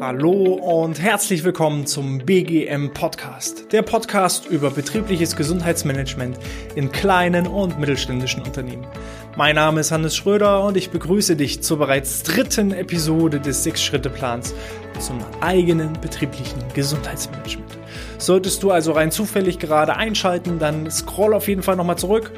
Hallo und herzlich willkommen zum BGM Podcast, der Podcast über betriebliches Gesundheitsmanagement in kleinen und mittelständischen Unternehmen. Mein Name ist Hannes Schröder und ich begrüße dich zur bereits dritten Episode des Sechs-Schritte-Plans zum eigenen betrieblichen Gesundheitsmanagement. Solltest du also rein zufällig gerade einschalten, dann scroll auf jeden Fall nochmal zurück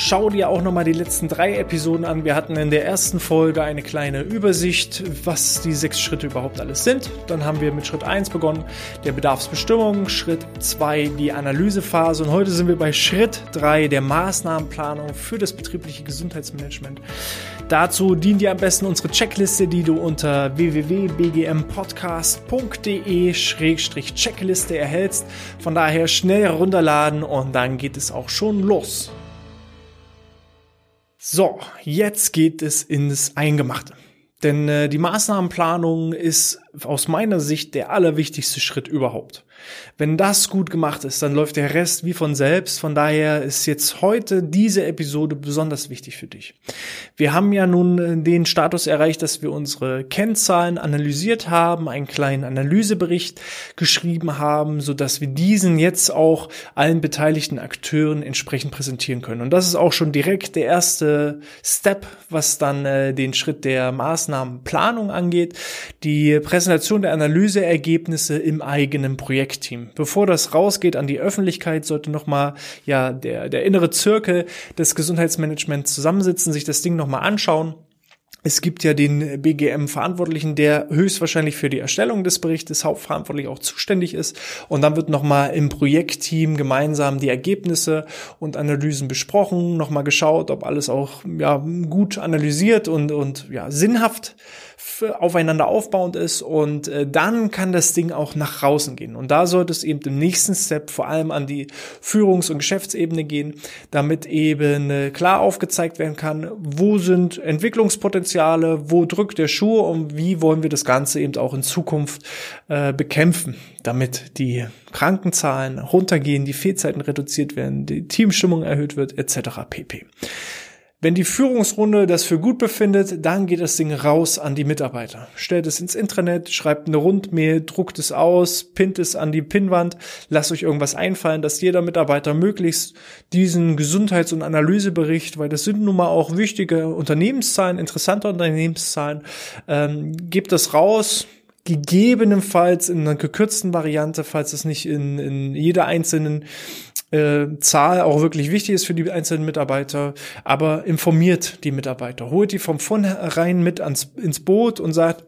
Schau dir auch nochmal die letzten drei Episoden an. Wir hatten in der ersten Folge eine kleine Übersicht, was die sechs Schritte überhaupt alles sind. Dann haben wir mit Schritt eins begonnen, der Bedarfsbestimmung, Schritt zwei die Analysephase und heute sind wir bei Schritt drei der Maßnahmenplanung für das betriebliche Gesundheitsmanagement. Dazu dient dir am besten unsere Checkliste, die du unter www.bgmpodcast.de-checkliste erhältst. Von daher schnell herunterladen und dann geht es auch schon los. So, jetzt geht es ins Eingemachte. Denn äh, die Maßnahmenplanung ist aus meiner Sicht der allerwichtigste Schritt überhaupt. Wenn das gut gemacht ist, dann läuft der Rest wie von selbst. Von daher ist jetzt heute diese Episode besonders wichtig für dich. Wir haben ja nun äh, den Status erreicht, dass wir unsere Kennzahlen analysiert haben, einen kleinen Analysebericht geschrieben haben, so dass wir diesen jetzt auch allen beteiligten Akteuren entsprechend präsentieren können. Und das ist auch schon direkt der erste Step, was dann äh, den Schritt der Maßnahmenplanung angeht. Die Präsentation der Analyseergebnisse im eigenen Projektteam. Bevor das rausgeht an die Öffentlichkeit, sollte nochmal ja der, der innere Zirkel des Gesundheitsmanagements zusammensitzen, sich das Ding nochmal anschauen. Es gibt ja den BGM-Verantwortlichen, der höchstwahrscheinlich für die Erstellung des Berichtes hauptverantwortlich auch zuständig ist. Und dann wird nochmal im Projektteam gemeinsam die Ergebnisse und Analysen besprochen, nochmal geschaut, ob alles auch ja, gut analysiert und, und ja, sinnhaft aufeinander aufbauend ist und äh, dann kann das Ding auch nach draußen gehen. Und da sollte es eben im nächsten Step vor allem an die Führungs- und Geschäftsebene gehen, damit eben äh, klar aufgezeigt werden kann, wo sind Entwicklungspotenziale, wo drückt der Schuh und wie wollen wir das Ganze eben auch in Zukunft äh, bekämpfen, damit die Krankenzahlen runtergehen, die Fehlzeiten reduziert werden, die Teamstimmung erhöht wird, etc. pp. Wenn die Führungsrunde das für gut befindet, dann geht das Ding raus an die Mitarbeiter. Stellt es ins Intranet, schreibt eine Rundmail, druckt es aus, pinnt es an die Pinnwand, lasst euch irgendwas einfallen, dass jeder Mitarbeiter möglichst diesen Gesundheits- und Analysebericht, weil das sind nun mal auch wichtige Unternehmenszahlen, interessante Unternehmenszahlen, ähm, gebt das raus, gegebenenfalls in einer gekürzten Variante, falls es nicht in, in jeder einzelnen äh, Zahl auch wirklich wichtig ist für die einzelnen Mitarbeiter, aber informiert die Mitarbeiter, holt die vom vornherein mit ans, ins Boot und sagt,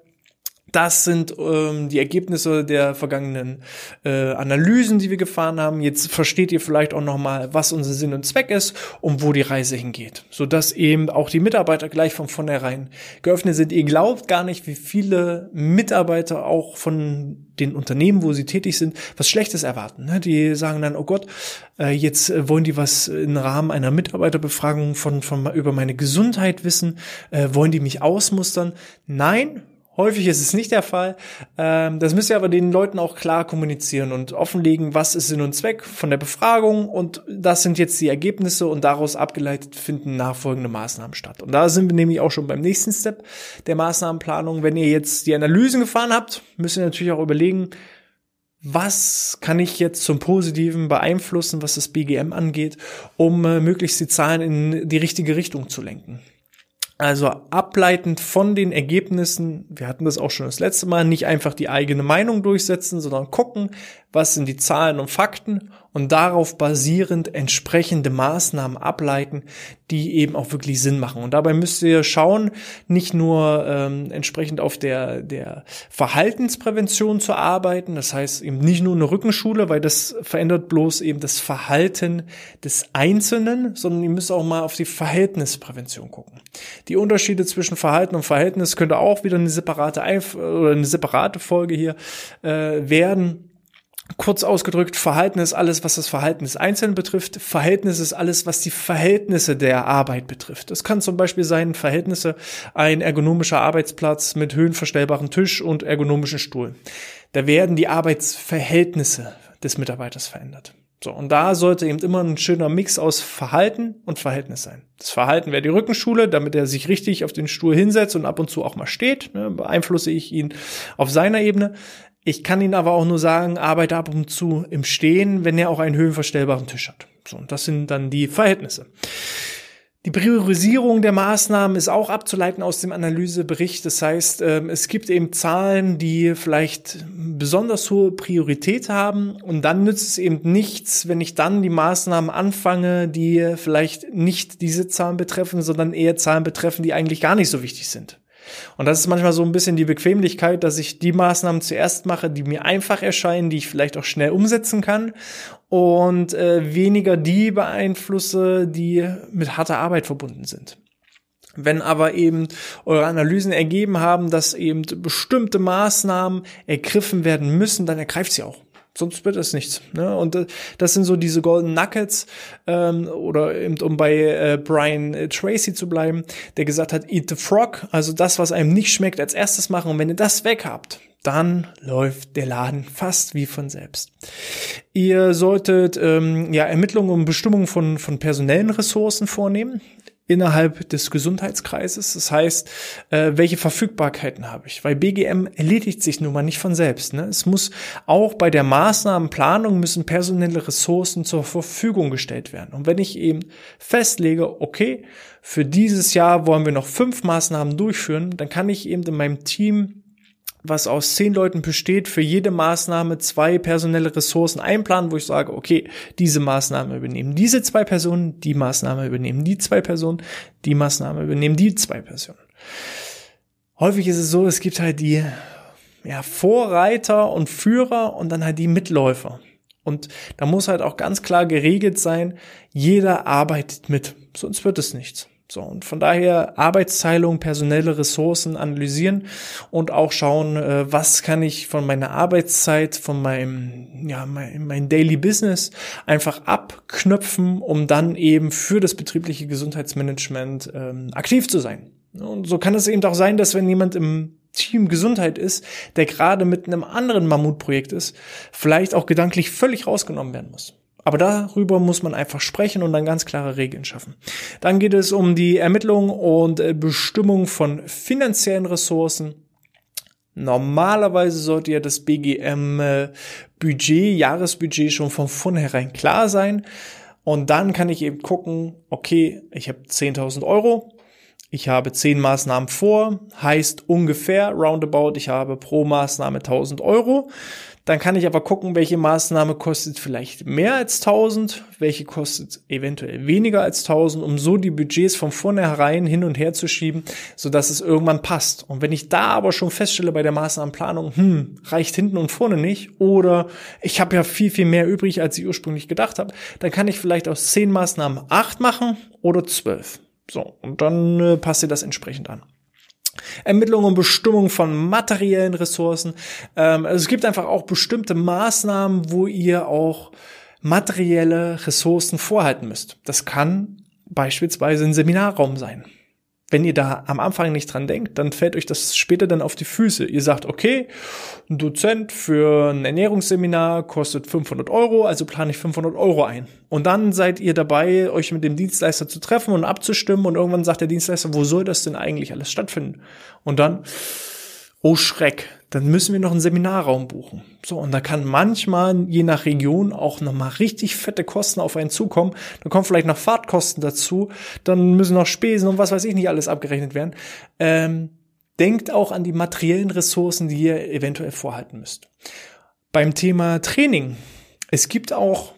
das sind ähm, die Ergebnisse der vergangenen äh, Analysen, die wir gefahren haben. Jetzt versteht ihr vielleicht auch noch mal, was unser Sinn und Zweck ist und wo die Reise hingeht, so dass eben auch die Mitarbeiter gleich von vornherein geöffnet sind. Ihr glaubt gar nicht, wie viele Mitarbeiter auch von den Unternehmen, wo sie tätig sind, was Schlechtes erwarten. Ne? Die sagen dann, oh Gott, äh, jetzt äh, wollen die was im Rahmen einer Mitarbeiterbefragung von, von über meine Gesundheit wissen, äh, wollen die mich ausmustern? Nein, Häufig ist es nicht der Fall. Ähm, das müsst ihr aber den Leuten auch klar kommunizieren und offenlegen, was ist Sinn und Zweck von der Befragung und das sind jetzt die Ergebnisse und daraus abgeleitet finden nachfolgende Maßnahmen statt. Und da sind wir nämlich auch schon beim nächsten Step der Maßnahmenplanung. Wenn ihr jetzt die Analysen gefahren habt, müsst ihr natürlich auch überlegen, was kann ich jetzt zum Positiven beeinflussen, was das BGM angeht, um äh, möglichst die Zahlen in die richtige Richtung zu lenken. Also ableitend von den Ergebnissen, wir hatten das auch schon das letzte Mal, nicht einfach die eigene Meinung durchsetzen, sondern gucken, was sind die Zahlen und Fakten und darauf basierend entsprechende Maßnahmen ableiten, die eben auch wirklich Sinn machen. Und dabei müsst ihr schauen, nicht nur ähm, entsprechend auf der, der Verhaltensprävention zu arbeiten, das heißt eben nicht nur eine Rückenschule, weil das verändert bloß eben das Verhalten des Einzelnen, sondern ihr müsst auch mal auf die Verhältnisprävention gucken. Die Unterschiede zwischen Verhalten und Verhältnis könnte auch wieder eine separate Einf oder eine separate Folge hier äh, werden. Kurz ausgedrückt, Verhalten ist alles, was das Verhalten des Einzelnen betrifft. Verhältnis ist alles, was die Verhältnisse der Arbeit betrifft. Es kann zum Beispiel sein, Verhältnisse, ein ergonomischer Arbeitsplatz mit höhenverstellbaren Tisch und ergonomischen Stuhl. Da werden die Arbeitsverhältnisse des Mitarbeiters verändert. So, und da sollte eben immer ein schöner Mix aus Verhalten und Verhältnis sein. Das Verhalten wäre die Rückenschule, damit er sich richtig auf den Stuhl hinsetzt und ab und zu auch mal steht. Ne, beeinflusse ich ihn auf seiner Ebene. Ich kann ihn aber auch nur sagen, arbeite ab und zu im Stehen, wenn er auch einen höhenverstellbaren Tisch hat. So, und das sind dann die Verhältnisse. Die Priorisierung der Maßnahmen ist auch abzuleiten aus dem Analysebericht. Das heißt, ähm, es gibt eben Zahlen, die vielleicht besonders hohe Priorität haben und dann nützt es eben nichts, wenn ich dann die Maßnahmen anfange, die vielleicht nicht diese Zahlen betreffen, sondern eher Zahlen betreffen, die eigentlich gar nicht so wichtig sind. Und das ist manchmal so ein bisschen die Bequemlichkeit, dass ich die Maßnahmen zuerst mache, die mir einfach erscheinen, die ich vielleicht auch schnell umsetzen kann und äh, weniger die beeinflusse, die mit harter Arbeit verbunden sind. Wenn aber eben eure Analysen ergeben haben, dass eben bestimmte Maßnahmen ergriffen werden müssen, dann ergreift sie auch. Sonst wird es nichts. Ne? Und äh, das sind so diese Golden Nuggets, ähm, oder eben, um bei äh, Brian äh, Tracy zu bleiben, der gesagt hat, eat the frog, also das, was einem nicht schmeckt, als erstes machen. Und wenn ihr das weg habt, dann läuft der Laden fast wie von selbst. Ihr solltet ähm, ja Ermittlungen und Bestimmungen von, von personellen Ressourcen vornehmen innerhalb des Gesundheitskreises. Das heißt, äh, welche Verfügbarkeiten habe ich? Weil BGM erledigt sich nun mal nicht von selbst. Ne? Es muss auch bei der Maßnahmenplanung müssen personelle Ressourcen zur Verfügung gestellt werden. Und wenn ich eben festlege, okay, für dieses Jahr wollen wir noch fünf Maßnahmen durchführen, dann kann ich eben in meinem Team was aus zehn Leuten besteht, für jede Maßnahme zwei personelle Ressourcen einplanen, wo ich sage, okay, diese Maßnahme übernehmen diese zwei Personen, die Maßnahme übernehmen die zwei Personen, die Maßnahme übernehmen die zwei Personen. Häufig ist es so, es gibt halt die ja, Vorreiter und Führer und dann halt die Mitläufer. Und da muss halt auch ganz klar geregelt sein, jeder arbeitet mit, sonst wird es nichts. So, und von daher Arbeitsteilung, personelle Ressourcen analysieren und auch schauen, äh, was kann ich von meiner Arbeitszeit, von meinem, ja, mein, mein Daily Business einfach abknöpfen, um dann eben für das betriebliche Gesundheitsmanagement ähm, aktiv zu sein. Und so kann es eben auch sein, dass wenn jemand im Team Gesundheit ist, der gerade mit einem anderen Mammutprojekt ist, vielleicht auch gedanklich völlig rausgenommen werden muss. Aber darüber muss man einfach sprechen und dann ganz klare Regeln schaffen. Dann geht es um die Ermittlung und äh, Bestimmung von finanziellen Ressourcen. Normalerweise sollte ja das BGM-Budget, äh, Jahresbudget schon von vornherein klar sein. Und dann kann ich eben gucken, okay, ich habe 10.000 Euro, ich habe 10 Maßnahmen vor, heißt ungefähr roundabout, ich habe pro Maßnahme 1000 Euro. Dann kann ich aber gucken, welche Maßnahme kostet vielleicht mehr als 1000, welche kostet eventuell weniger als 1000, um so die Budgets von vornherein hin und her zu schieben, so dass es irgendwann passt. Und wenn ich da aber schon feststelle bei der Maßnahmenplanung, hm, reicht hinten und vorne nicht oder ich habe ja viel, viel mehr übrig, als ich ursprünglich gedacht habe, dann kann ich vielleicht aus 10 Maßnahmen 8 machen oder 12. So, und dann äh, passt ihr das entsprechend an. Ermittlung und Bestimmung von materiellen Ressourcen. Ähm, also es gibt einfach auch bestimmte Maßnahmen, wo ihr auch materielle Ressourcen vorhalten müsst. Das kann beispielsweise ein Seminarraum sein wenn ihr da am Anfang nicht dran denkt, dann fällt euch das später dann auf die Füße. Ihr sagt, okay, ein Dozent für ein Ernährungsseminar kostet 500 Euro, also plane ich 500 Euro ein. Und dann seid ihr dabei, euch mit dem Dienstleister zu treffen und abzustimmen und irgendwann sagt der Dienstleister, wo soll das denn eigentlich alles stattfinden? Und dann, oh Schreck, dann müssen wir noch einen Seminarraum buchen. So, und da kann manchmal, je nach Region, auch nochmal richtig fette Kosten auf einen zukommen. Dann kommen vielleicht noch Fahrtkosten dazu, dann müssen noch Spesen und was weiß ich nicht alles abgerechnet werden. Ähm, denkt auch an die materiellen Ressourcen, die ihr eventuell vorhalten müsst. Beim Thema Training. Es gibt auch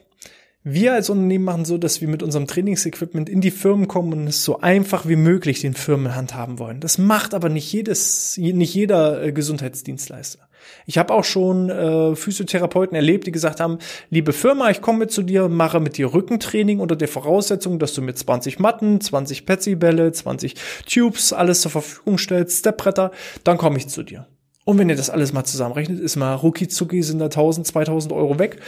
wir als Unternehmen machen so, dass wir mit unserem Trainingsequipment in die Firmen kommen und es so einfach wie möglich den Firmen handhaben wollen. Das macht aber nicht jedes, nicht jeder äh, Gesundheitsdienstleister. Ich habe auch schon äh, Physiotherapeuten erlebt, die gesagt haben, liebe Firma, ich komme mit zu dir mache mit dir Rückentraining unter der Voraussetzung, dass du mit 20 Matten, 20 Petsy-Bälle, 20 Tubes alles zur Verfügung stellst, Stepbretter, dann komme ich zu dir. Und wenn ihr das alles mal zusammenrechnet, ist mal rucki zucki sind da 1000, 2000 Euro weg.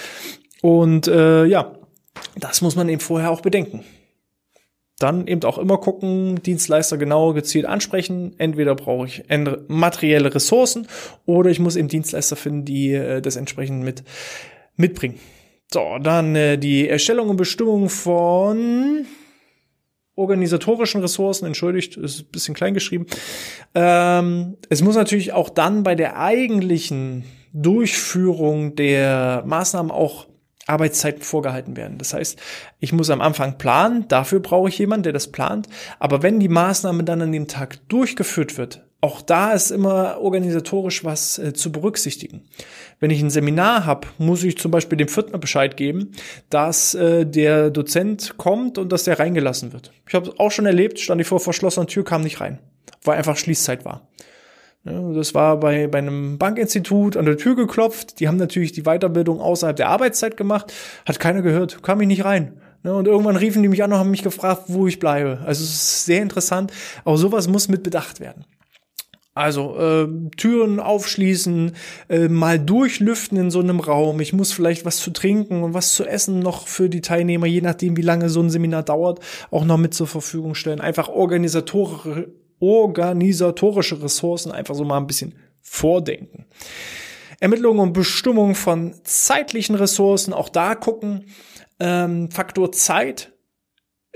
Und äh, ja, das muss man eben vorher auch bedenken. Dann eben auch immer gucken, Dienstleister genau gezielt ansprechen. Entweder brauche ich materielle Ressourcen oder ich muss eben Dienstleister finden, die äh, das entsprechend mit mitbringen. So, dann äh, die Erstellung und Bestimmung von organisatorischen Ressourcen, entschuldigt, ist ein bisschen klein geschrieben. Ähm, es muss natürlich auch dann bei der eigentlichen Durchführung der Maßnahmen auch Arbeitszeiten vorgehalten werden. Das heißt, ich muss am Anfang planen, dafür brauche ich jemanden, der das plant. Aber wenn die Maßnahme dann an dem Tag durchgeführt wird, auch da ist immer organisatorisch was äh, zu berücksichtigen. Wenn ich ein Seminar habe, muss ich zum Beispiel dem Viertner Bescheid geben, dass äh, der Dozent kommt und dass der reingelassen wird. Ich habe auch schon erlebt, stand ich vor verschlossener Tür, kam nicht rein, weil einfach Schließzeit war. Das war bei, bei einem Bankinstitut an der Tür geklopft. Die haben natürlich die Weiterbildung außerhalb der Arbeitszeit gemacht. Hat keiner gehört, kam ich nicht rein. Und irgendwann riefen die mich an und haben mich gefragt, wo ich bleibe. Also es ist sehr interessant. Auch sowas muss mit bedacht werden. Also äh, Türen aufschließen, äh, mal durchlüften in so einem Raum. Ich muss vielleicht was zu trinken und was zu essen noch für die Teilnehmer, je nachdem, wie lange so ein Seminar dauert, auch noch mit zur Verfügung stellen. Einfach organisatorische, organisatorische Ressourcen einfach so mal ein bisschen vordenken. Ermittlung und Bestimmung von zeitlichen Ressourcen, auch da gucken. Ähm, Faktor Zeit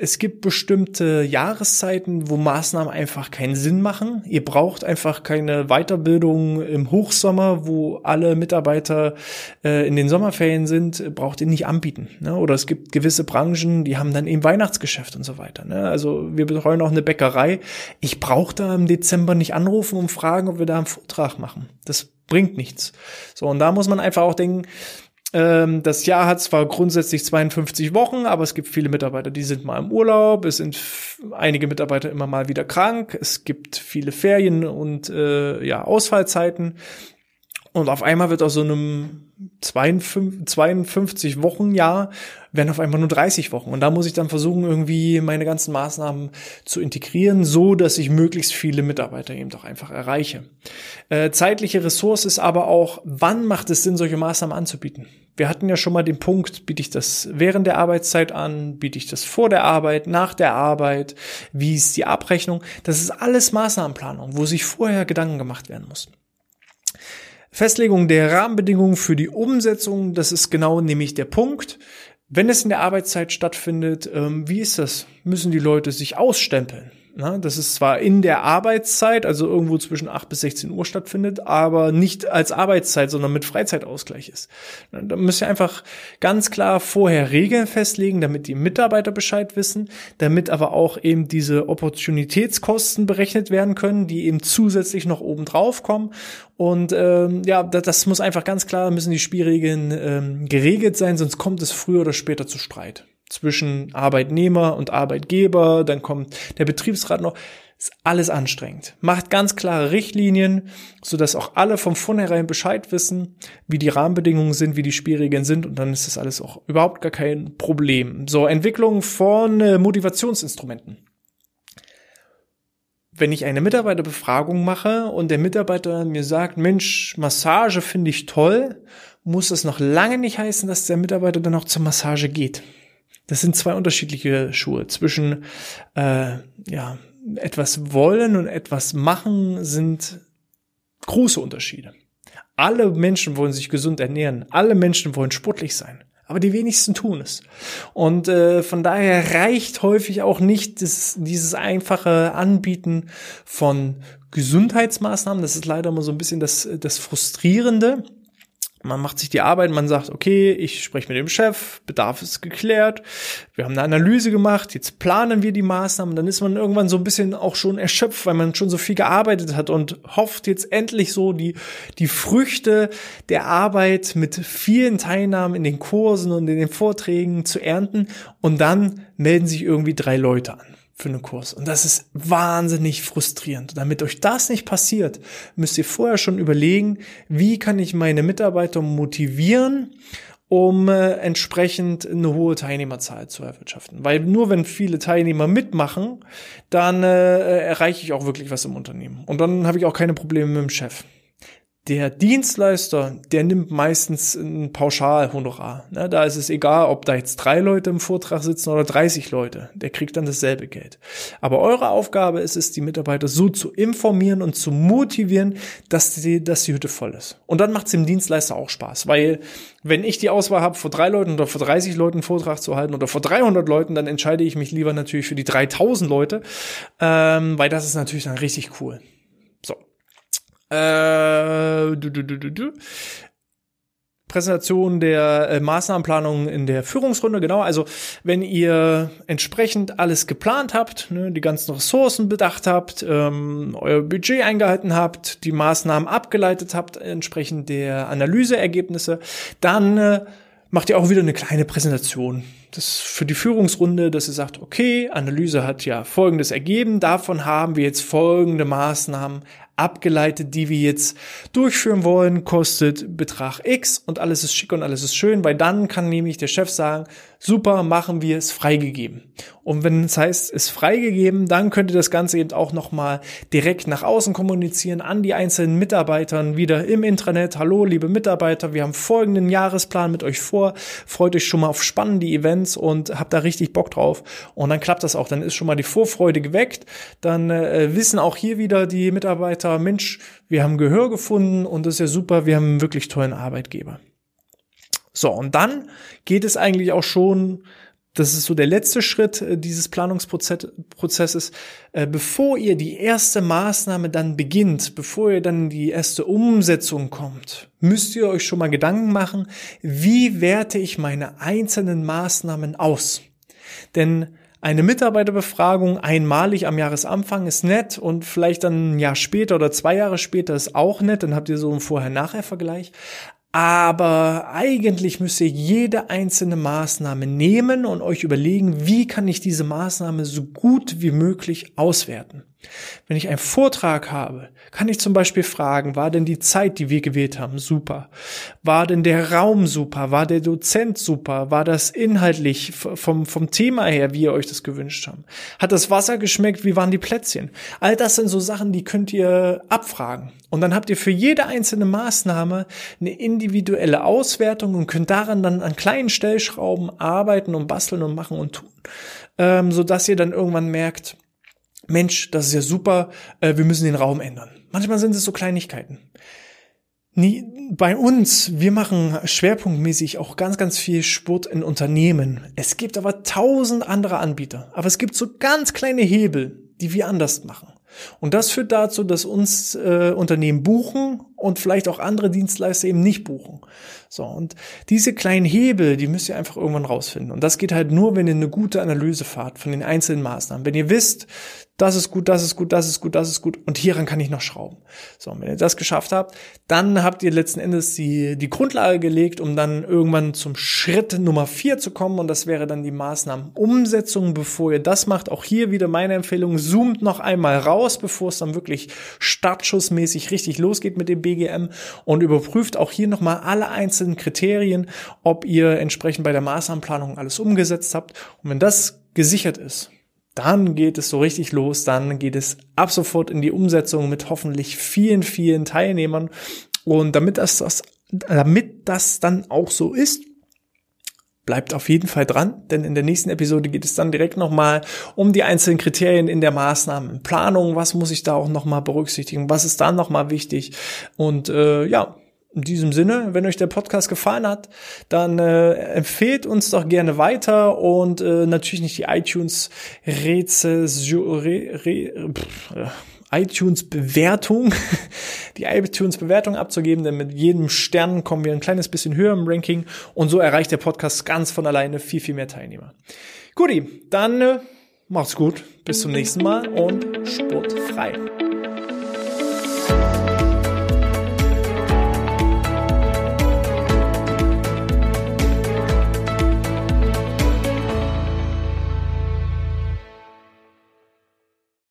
es gibt bestimmte Jahreszeiten, wo Maßnahmen einfach keinen Sinn machen. Ihr braucht einfach keine Weiterbildung im Hochsommer, wo alle Mitarbeiter äh, in den Sommerferien sind, braucht ihr nicht anbieten. Ne? Oder es gibt gewisse Branchen, die haben dann eben Weihnachtsgeschäft und so weiter. Ne? Also wir betreuen auch eine Bäckerei. Ich brauche da im Dezember nicht anrufen und fragen, ob wir da einen Vortrag machen. Das bringt nichts. So, und da muss man einfach auch denken, das Jahr hat zwar grundsätzlich 52 Wochen, aber es gibt viele Mitarbeiter, die sind mal im Urlaub, es sind einige Mitarbeiter immer mal wieder krank, es gibt viele Ferien und äh, ja, Ausfallzeiten. Und auf einmal wird aus so einem 52 Wochen Jahr werden auf einmal nur 30 Wochen. Und da muss ich dann versuchen, irgendwie meine ganzen Maßnahmen zu integrieren, so dass ich möglichst viele Mitarbeiter eben doch einfach erreiche. Äh, zeitliche Ressource ist aber auch, wann macht es Sinn, solche Maßnahmen anzubieten? Wir hatten ja schon mal den Punkt, biete ich das während der Arbeitszeit an, biete ich das vor der Arbeit, nach der Arbeit, wie ist die Abrechnung? Das ist alles Maßnahmenplanung, wo sich vorher Gedanken gemacht werden muss. Festlegung der Rahmenbedingungen für die Umsetzung, das ist genau nämlich der Punkt. Wenn es in der Arbeitszeit stattfindet, ähm, wie ist das? Müssen die Leute sich ausstempeln? Na, das ist zwar in der Arbeitszeit, also irgendwo zwischen 8 bis 16 Uhr stattfindet, aber nicht als Arbeitszeit, sondern mit Freizeitausgleich ist. Da müsst ihr einfach ganz klar vorher Regeln festlegen, damit die Mitarbeiter Bescheid wissen, damit aber auch eben diese Opportunitätskosten berechnet werden können, die eben zusätzlich noch oben drauf kommen. Und ähm, ja, das, das muss einfach ganz klar, müssen die Spielregeln ähm, geregelt sein, sonst kommt es früher oder später zu Streit zwischen Arbeitnehmer und Arbeitgeber, dann kommt der Betriebsrat noch. Ist alles anstrengend. Macht ganz klare Richtlinien, so dass auch alle von vornherein Bescheid wissen, wie die Rahmenbedingungen sind, wie die Spielregeln sind und dann ist das alles auch überhaupt gar kein Problem. So, Entwicklung von äh, Motivationsinstrumenten. Wenn ich eine Mitarbeiterbefragung mache und der Mitarbeiter mir sagt, Mensch, Massage finde ich toll, muss das noch lange nicht heißen, dass der Mitarbeiter dann auch zur Massage geht. Das sind zwei unterschiedliche Schuhe. Zwischen äh, ja, etwas wollen und etwas machen sind große Unterschiede. Alle Menschen wollen sich gesund ernähren. Alle Menschen wollen sportlich sein. Aber die wenigsten tun es. Und äh, von daher reicht häufig auch nicht das, dieses einfache Anbieten von Gesundheitsmaßnahmen. Das ist leider immer so ein bisschen das, das Frustrierende man macht sich die Arbeit, man sagt, okay, ich spreche mit dem Chef, Bedarf ist geklärt, wir haben eine Analyse gemacht, jetzt planen wir die Maßnahmen, dann ist man irgendwann so ein bisschen auch schon erschöpft, weil man schon so viel gearbeitet hat und hofft jetzt endlich so die, die Früchte der Arbeit mit vielen Teilnahmen in den Kursen und in den Vorträgen zu ernten. Und dann melden sich irgendwie drei Leute an für einen Kurs. Und das ist wahnsinnig frustrierend. damit euch das nicht passiert, müsst ihr vorher schon überlegen, wie kann ich meine Mitarbeiter motivieren, um äh, entsprechend eine hohe Teilnehmerzahl zu erwirtschaften. Weil nur wenn viele Teilnehmer mitmachen, dann äh, erreiche ich auch wirklich was im Unternehmen. Und dann habe ich auch keine Probleme mit dem Chef. Der Dienstleister, der nimmt meistens ein Pauschalhonorar. Ne, da ist es egal, ob da jetzt drei Leute im Vortrag sitzen oder 30 Leute. Der kriegt dann dasselbe Geld. Aber eure Aufgabe ist es, die Mitarbeiter so zu informieren und zu motivieren, dass die, dass die Hütte voll ist. Und dann macht es dem Dienstleister auch Spaß, weil wenn ich die Auswahl habe, vor drei Leuten oder vor 30 Leuten einen Vortrag zu halten oder vor 300 Leuten, dann entscheide ich mich lieber natürlich für die 3000 Leute, ähm, weil das ist natürlich dann richtig cool. Äh, du, du, du, du, du. Präsentation der äh, Maßnahmenplanung in der Führungsrunde, genau. Also wenn ihr entsprechend alles geplant habt, ne, die ganzen Ressourcen bedacht habt, ähm, euer Budget eingehalten habt, die Maßnahmen abgeleitet habt, entsprechend der Analyseergebnisse, dann äh, macht ihr auch wieder eine kleine Präsentation. Das für die Führungsrunde, dass ihr sagt, okay, Analyse hat ja Folgendes ergeben, davon haben wir jetzt folgende Maßnahmen abgeleitet, die wir jetzt durchführen wollen, kostet Betrag X und alles ist schick und alles ist schön, weil dann kann nämlich der Chef sagen, super, machen wir es freigegeben. Und wenn es heißt, es freigegeben, dann könnt ihr das Ganze eben auch nochmal direkt nach außen kommunizieren, an die einzelnen Mitarbeitern, wieder im Intranet. Hallo, liebe Mitarbeiter, wir haben folgenden Jahresplan mit euch vor. Freut euch schon mal auf spannende Events und habt da richtig Bock drauf. Und dann klappt das auch. Dann ist schon mal die Vorfreude geweckt. Dann äh, wissen auch hier wieder die Mitarbeiter, Mensch, wir haben Gehör gefunden und das ist ja super, wir haben einen wirklich tollen Arbeitgeber. So, und dann geht es eigentlich auch schon, das ist so der letzte Schritt äh, dieses Planungsprozesses, äh, bevor ihr die erste Maßnahme dann beginnt, bevor ihr dann die erste Umsetzung kommt, müsst ihr euch schon mal Gedanken machen, wie werte ich meine einzelnen Maßnahmen aus? Denn eine Mitarbeiterbefragung einmalig am Jahresanfang ist nett und vielleicht dann ein Jahr später oder zwei Jahre später ist auch nett, dann habt ihr so einen Vorher-Nachher-Vergleich. Aber eigentlich müsst ihr jede einzelne Maßnahme nehmen und euch überlegen, wie kann ich diese Maßnahme so gut wie möglich auswerten. Wenn ich einen Vortrag habe, kann ich zum Beispiel fragen, war denn die Zeit, die wir gewählt haben, super? War denn der Raum super? War der Dozent super? War das inhaltlich vom, vom Thema her, wie ihr euch das gewünscht habt? Hat das Wasser geschmeckt? Wie waren die Plätzchen? All das sind so Sachen, die könnt ihr abfragen. Und dann habt ihr für jede einzelne Maßnahme eine individuelle Auswertung und könnt daran dann an kleinen Stellschrauben arbeiten und basteln und machen und tun. Ähm, so dass ihr dann irgendwann merkt, Mensch, das ist ja super, äh, wir müssen den Raum ändern. Manchmal sind es so Kleinigkeiten. Bei uns, wir machen schwerpunktmäßig auch ganz, ganz viel Sport in Unternehmen. Es gibt aber tausend andere Anbieter. Aber es gibt so ganz kleine Hebel, die wir anders machen. Und das führt dazu, dass uns äh, Unternehmen buchen und vielleicht auch andere Dienstleister eben nicht buchen. So, und diese kleinen Hebel, die müsst ihr einfach irgendwann rausfinden. Und das geht halt nur, wenn ihr eine gute Analyse fahrt von den einzelnen Maßnahmen. Wenn ihr wisst, das ist gut, das ist gut, das ist gut, das ist gut und hieran kann ich noch schrauben. So, und wenn ihr das geschafft habt, dann habt ihr letzten Endes die, die Grundlage gelegt, um dann irgendwann zum Schritt Nummer vier zu kommen und das wäre dann die Maßnahmenumsetzung. Bevor ihr das macht, auch hier wieder meine Empfehlung, zoomt noch einmal raus, bevor es dann wirklich startschussmäßig richtig losgeht mit dem BGM und überprüft auch hier nochmal alle einzelnen Kriterien, ob ihr entsprechend bei der Maßnahmenplanung alles umgesetzt habt. Und wenn das gesichert ist, dann geht es so richtig los, dann geht es ab sofort in die Umsetzung mit hoffentlich vielen, vielen Teilnehmern. Und damit das, das, damit das dann auch so ist, bleibt auf jeden Fall dran, denn in der nächsten Episode geht es dann direkt nochmal um die einzelnen Kriterien in der Maßnahmenplanung. Was muss ich da auch nochmal berücksichtigen? Was ist da nochmal wichtig? Und äh, ja, in diesem Sinne, wenn euch der Podcast gefallen hat, dann äh, empfehlt uns doch gerne weiter und äh, natürlich nicht die iTunes Rezession, re, re, iTunes Bewertung, die iTunes Bewertung abzugeben, denn mit jedem Stern kommen wir ein kleines bisschen höher im Ranking und so erreicht der Podcast ganz von alleine viel, viel mehr Teilnehmer. Guti, dann äh, macht's gut, bis zum nächsten Mal und sportfrei.